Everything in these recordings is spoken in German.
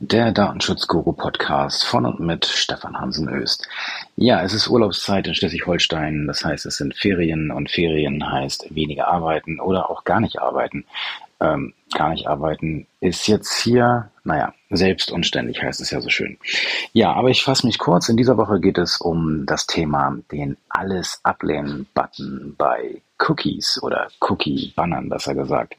Der Datenschutzguru-Podcast von und mit Stefan Hansen Öst. Ja, es ist Urlaubszeit in Schleswig-Holstein. Das heißt, es sind Ferien und Ferien heißt weniger arbeiten oder auch gar nicht arbeiten. Ähm, gar nicht arbeiten ist jetzt hier, naja, selbst und ständig heißt es ja so schön. Ja, aber ich fasse mich kurz. In dieser Woche geht es um das Thema den Alles ablehnen-Button bei Cookies oder Cookie-Bannern, besser gesagt.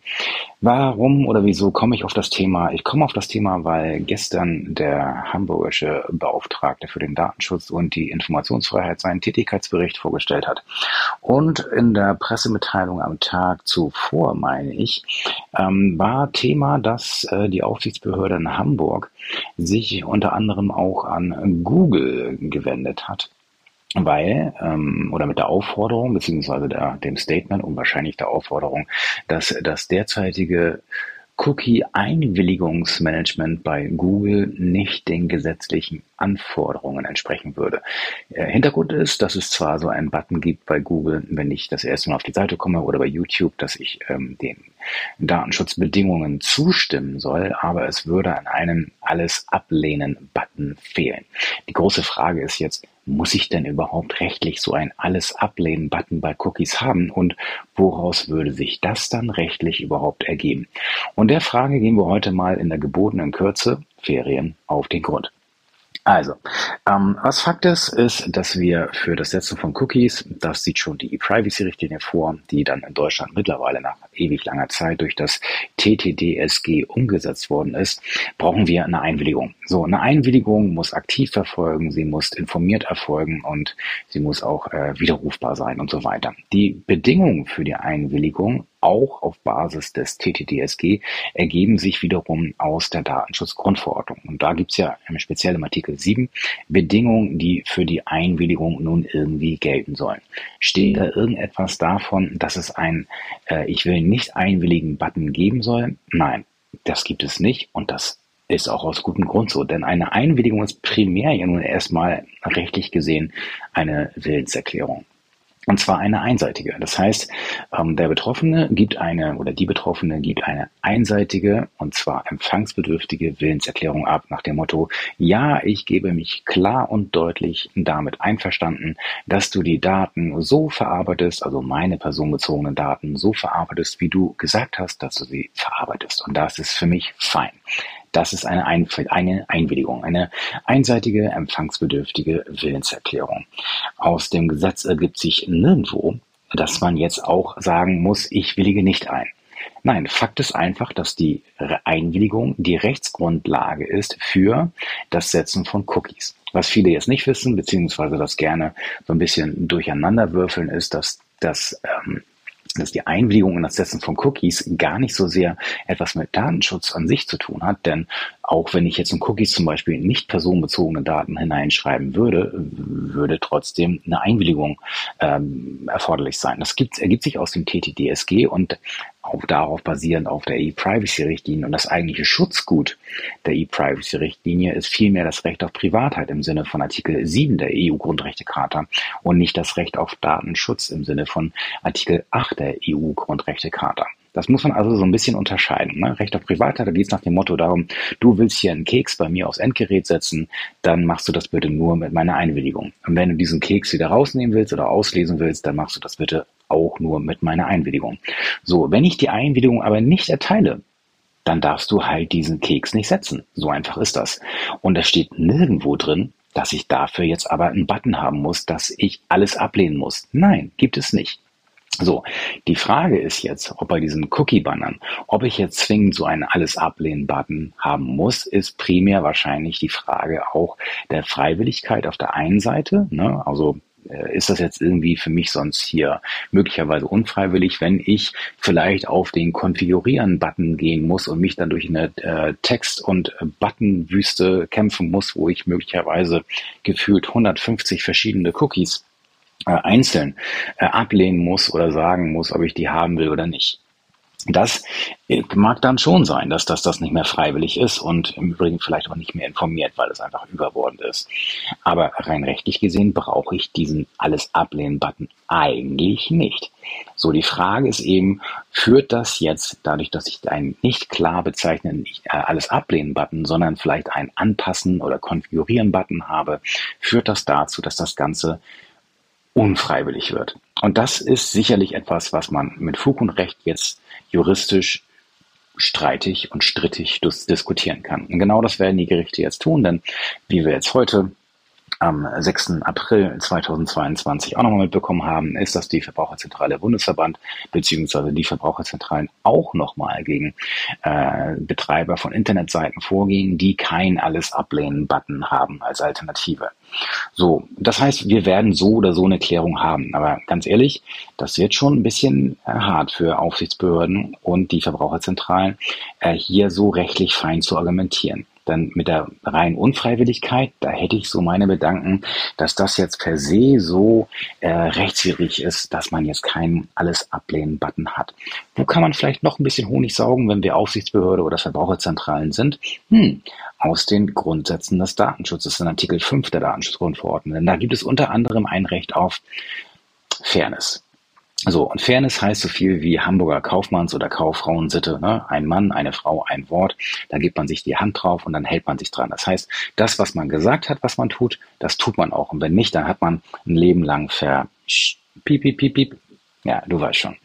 Warum oder wieso komme ich auf das Thema? Ich komme auf das Thema, weil gestern der hamburgische Beauftragte für den Datenschutz und die Informationsfreiheit seinen Tätigkeitsbericht vorgestellt hat. Und in der Pressemitteilung am Tag zuvor, meine ich, ähm, war Thema, dass äh, die Aufsichtsbehörde in Hamburg sich unter anderem auch an Google gewendet hat weil, ähm, oder mit der Aufforderung, beziehungsweise der, dem Statement und wahrscheinlich der Aufforderung, dass das derzeitige Cookie-Einwilligungsmanagement bei Google nicht den gesetzlichen Anforderungen entsprechen würde. Äh, Hintergrund ist, dass es zwar so einen Button gibt bei Google, wenn ich das erste Mal auf die Seite komme oder bei YouTube, dass ich ähm, den Datenschutzbedingungen zustimmen soll, aber es würde an einem alles ablehnen Button fehlen. Die große Frage ist jetzt, muss ich denn überhaupt rechtlich so ein alles ablehnen Button bei Cookies haben und woraus würde sich das dann rechtlich überhaupt ergeben? Und der Frage gehen wir heute mal in der gebotenen Kürze Ferien auf den Grund. Also, ähm, was Fakt ist, ist, dass wir für das Setzen von Cookies, das sieht schon die E-Privacy-Richtlinie vor, die dann in Deutschland mittlerweile nach ewig langer Zeit durch das TTDSG umgesetzt worden ist, brauchen wir eine Einwilligung. So, eine Einwilligung muss aktiv erfolgen, sie muss informiert erfolgen und sie muss auch äh, widerrufbar sein und so weiter. Die Bedingungen für die Einwilligung auch auf Basis des TTDSG ergeben sich wiederum aus der Datenschutzgrundverordnung. Und da gibt's ja speziell im Artikel 7 Bedingungen, die für die Einwilligung nun irgendwie gelten sollen. Steht da irgendetwas davon, dass es ein äh, Ich will nicht einwilligen Button geben soll? Nein, das gibt es nicht und das ist auch aus gutem Grund so, denn eine Einwilligung ist primär ja nun erstmal rechtlich gesehen eine Willenserklärung. Und zwar eine einseitige. Das heißt, ähm, der Betroffene gibt eine oder die Betroffene gibt eine einseitige und zwar empfangsbedürftige Willenserklärung ab nach dem Motto, ja, ich gebe mich klar und deutlich damit einverstanden, dass du die Daten so verarbeitest, also meine personenbezogenen Daten so verarbeitest, wie du gesagt hast, dass du sie verarbeitest. Und das ist für mich fein. Das ist eine, Ein eine Einwilligung, eine einseitige, empfangsbedürftige Willenserklärung. Aus dem Gesetz ergibt sich nirgendwo, dass man jetzt auch sagen muss, ich willige nicht ein. Nein, Fakt ist einfach, dass die Einwilligung die Rechtsgrundlage ist für das Setzen von Cookies. Was viele jetzt nicht wissen, beziehungsweise das gerne so ein bisschen durcheinander würfeln, ist, dass das ähm, dass die Einwilligung in das Setzen von Cookies gar nicht so sehr etwas mit Datenschutz an sich zu tun hat, denn auch wenn ich jetzt in Cookies zum Beispiel nicht personenbezogene Daten hineinschreiben würde, würde trotzdem eine Einwilligung ähm, erforderlich sein. Das gibt, ergibt sich aus dem TTDSG und auch darauf basierend auf der E-Privacy-Richtlinie. Und das eigentliche Schutzgut der E-Privacy-Richtlinie ist vielmehr das Recht auf Privatheit im Sinne von Artikel 7 der EU-Grundrechtecharta und nicht das Recht auf Datenschutz im Sinne von Artikel 8 der EU-Grundrechtecharta. Das muss man also so ein bisschen unterscheiden. Ne? Recht auf Privatheit, da geht es nach dem Motto darum, du willst hier einen Keks bei mir aufs Endgerät setzen, dann machst du das bitte nur mit meiner Einwilligung. Und wenn du diesen Keks wieder rausnehmen willst oder auslesen willst, dann machst du das bitte auch nur mit meiner Einwilligung. So, wenn ich die Einwilligung aber nicht erteile, dann darfst du halt diesen Keks nicht setzen. So einfach ist das. Und da steht nirgendwo drin, dass ich dafür jetzt aber einen Button haben muss, dass ich alles ablehnen muss. Nein, gibt es nicht. So, die Frage ist jetzt, ob bei diesen Cookie-Bannern, ob ich jetzt zwingend so einen Alles-Ablehnen-Button haben muss, ist primär wahrscheinlich die Frage auch der Freiwilligkeit auf der einen Seite. Ne? Also äh, ist das jetzt irgendwie für mich sonst hier möglicherweise unfreiwillig, wenn ich vielleicht auf den Konfigurieren-Button gehen muss und mich dann durch eine äh, Text- und Buttonwüste kämpfen muss, wo ich möglicherweise gefühlt 150 verschiedene Cookies äh, einzeln äh, ablehnen muss oder sagen muss, ob ich die haben will oder nicht. Das äh, mag dann schon sein, dass das, das nicht mehr freiwillig ist und im Übrigen vielleicht auch nicht mehr informiert, weil es einfach überbordend ist. Aber rein rechtlich gesehen brauche ich diesen Alles ablehnen-Button eigentlich nicht. So, die Frage ist eben, führt das jetzt dadurch, dass ich einen nicht klar bezeichneten äh, Alles ablehnen-Button, sondern vielleicht einen Anpassen oder Konfigurieren-Button habe, führt das dazu, dass das Ganze unfreiwillig wird. Und das ist sicherlich etwas, was man mit Fug und Recht jetzt juristisch streitig und strittig diskutieren kann. Und genau das werden die Gerichte jetzt tun, denn wie wir jetzt heute am 6. April 2022 auch nochmal mitbekommen haben, ist, dass die Verbraucherzentrale Bundesverband beziehungsweise die Verbraucherzentralen auch nochmal gegen äh, Betreiber von Internetseiten vorgehen, die kein Alles ablehnen-Button haben als Alternative. So, das heißt, wir werden so oder so eine Klärung haben. Aber ganz ehrlich, das wird schon ein bisschen äh, hart für Aufsichtsbehörden und die Verbraucherzentralen, äh, hier so rechtlich fein zu argumentieren. Dann mit der reinen Unfreiwilligkeit, da hätte ich so meine Bedanken, dass das jetzt per se so äh, rechtswidrig ist, dass man jetzt keinen alles ablehnen Button hat. Wo kann man vielleicht noch ein bisschen Honig saugen, wenn wir Aufsichtsbehörde oder Verbraucherzentralen sind? Hm, aus den Grundsätzen des Datenschutzes in Artikel 5 der Datenschutzgrundverordnung. Denn da gibt es unter anderem ein Recht auf Fairness. So, und Fairness heißt so viel wie Hamburger Kaufmanns- oder Kauffrauensitte. Ne? Ein Mann, eine Frau, ein Wort. Da gibt man sich die Hand drauf und dann hält man sich dran. Das heißt, das, was man gesagt hat, was man tut, das tut man auch. Und wenn nicht, dann hat man ein Leben lang ver... Piep, piep, piep, piep. Ja, du weißt schon.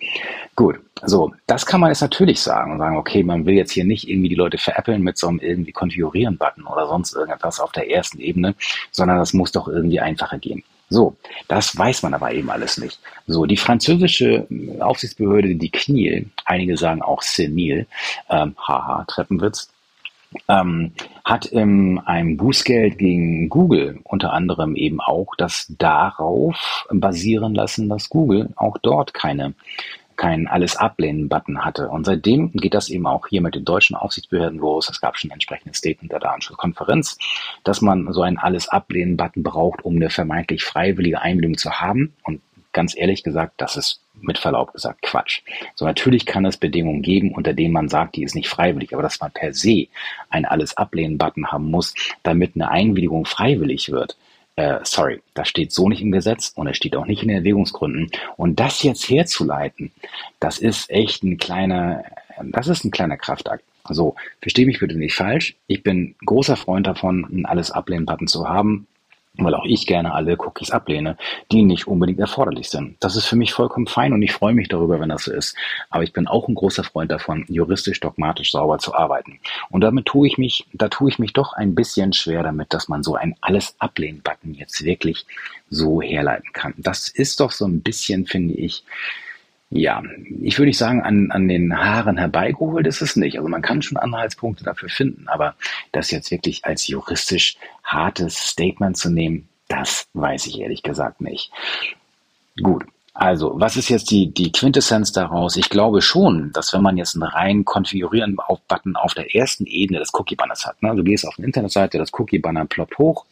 Gut, so, das kann man jetzt natürlich sagen und sagen, okay, man will jetzt hier nicht irgendwie die Leute veräppeln mit so einem irgendwie Konfigurieren-Button oder sonst irgendetwas auf der ersten Ebene, sondern das muss doch irgendwie einfacher gehen. So, das weiß man aber eben alles nicht. So, die französische Aufsichtsbehörde, die CNIL, einige sagen auch CNIL, ähm, haha, Treppenwitz, ähm, hat ähm, ein Bußgeld gegen Google unter anderem eben auch das darauf basieren lassen, dass Google auch dort keine kein alles ablehnen Button hatte. Und seitdem geht das eben auch hier mit den deutschen Aufsichtsbehörden los. Es gab schon ein entsprechendes Statement der Datenschutzkonferenz, dass man so einen alles ablehnen Button braucht, um eine vermeintlich freiwillige Einwilligung zu haben. Und ganz ehrlich gesagt, das ist mit Verlaub gesagt Quatsch. So natürlich kann es Bedingungen geben, unter denen man sagt, die ist nicht freiwillig, aber dass man per se ein alles ablehnen Button haben muss, damit eine Einwilligung freiwillig wird, äh, sorry, das steht so nicht im Gesetz und es steht auch nicht in den Erwägungsgründen. Und das jetzt herzuleiten, das ist echt ein kleiner, das ist ein kleiner Kraftakt. So, verstehe mich bitte nicht falsch. Ich bin großer Freund davon, einen alles ablehnen Button zu haben weil auch ich gerne alle Cookies ablehne, die nicht unbedingt erforderlich sind. Das ist für mich vollkommen fein und ich freue mich darüber, wenn das so ist. Aber ich bin auch ein großer Freund davon, juristisch, dogmatisch sauber zu arbeiten. Und damit tue ich mich, da tue ich mich doch ein bisschen schwer damit, dass man so ein alles ablehnen Button jetzt wirklich so herleiten kann. Das ist doch so ein bisschen, finde ich, ja, ich würde nicht sagen, an, an den Haaren herbeigeholt ist es nicht. Also man kann schon Anhaltspunkte dafür finden, aber das jetzt wirklich als juristisch hartes Statement zu nehmen, das weiß ich ehrlich gesagt nicht. Gut. Also, was ist jetzt die, die Quintessenz daraus? Ich glaube schon, dass wenn man jetzt einen rein konfigurieren auf Button auf der ersten Ebene des Cookie-Banners hat, ne? du gehst auf eine Internetseite, das Cookie-Banner ploppt hoch,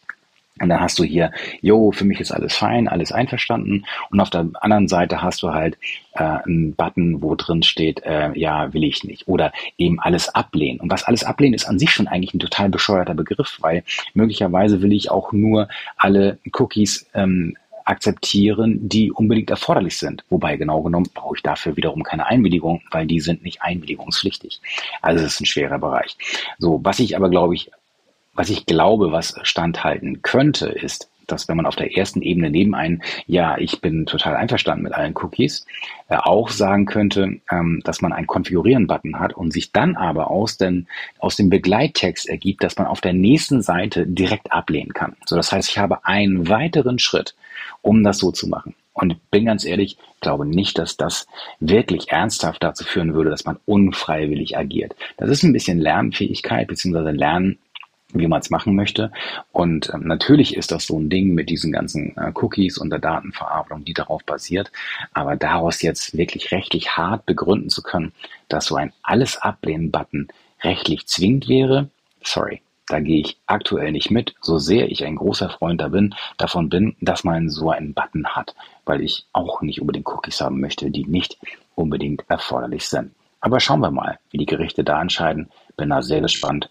und dann hast du hier, jo, für mich ist alles fein, alles einverstanden. Und auf der anderen Seite hast du halt äh, einen Button, wo drin steht, äh, ja, will ich nicht. Oder eben alles ablehnen. Und was alles ablehnen ist an sich schon eigentlich ein total bescheuerter Begriff, weil möglicherweise will ich auch nur alle Cookies ähm, akzeptieren, die unbedingt erforderlich sind. Wobei genau genommen brauche ich dafür wiederum keine Einwilligung, weil die sind nicht einwilligungspflichtig. Also es ist ein schwerer Bereich. So, was ich aber glaube ich was ich glaube, was standhalten könnte, ist, dass wenn man auf der ersten Ebene neben ein, ja, ich bin total einverstanden mit allen Cookies, äh, auch sagen könnte, ähm, dass man einen Konfigurieren-Button hat und sich dann aber aus, den, aus dem Begleittext ergibt, dass man auf der nächsten Seite direkt ablehnen kann. So, das heißt, ich habe einen weiteren Schritt, um das so zu machen. Und bin ganz ehrlich, glaube nicht, dass das wirklich ernsthaft dazu führen würde, dass man unfreiwillig agiert. Das ist ein bisschen Lernfähigkeit bzw. Lernen wie man es machen möchte. Und ähm, natürlich ist das so ein Ding mit diesen ganzen äh, Cookies und der Datenverarbeitung, die darauf basiert. Aber daraus jetzt wirklich rechtlich hart begründen zu können, dass so ein Alles ablehnen-Button rechtlich zwingend wäre, sorry, da gehe ich aktuell nicht mit, so sehr ich ein großer Freund da bin, davon bin, dass man so einen Button hat, weil ich auch nicht unbedingt Cookies haben möchte, die nicht unbedingt erforderlich sind. Aber schauen wir mal, wie die Gerichte da entscheiden. Bin da sehr gespannt.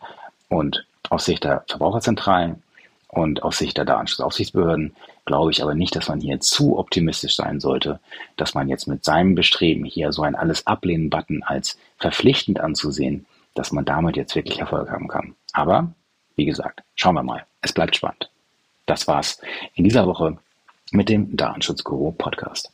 Und aus Sicht der Verbraucherzentralen und aus Sicht der Datenschutzaufsichtsbehörden glaube ich aber nicht, dass man hier zu optimistisch sein sollte, dass man jetzt mit seinem Bestreben, hier so ein alles ablehnen Button als verpflichtend anzusehen, dass man damit jetzt wirklich Erfolg haben kann. Aber, wie gesagt, schauen wir mal. Es bleibt spannend. Das war's in dieser Woche mit dem Datenschutzguru Podcast.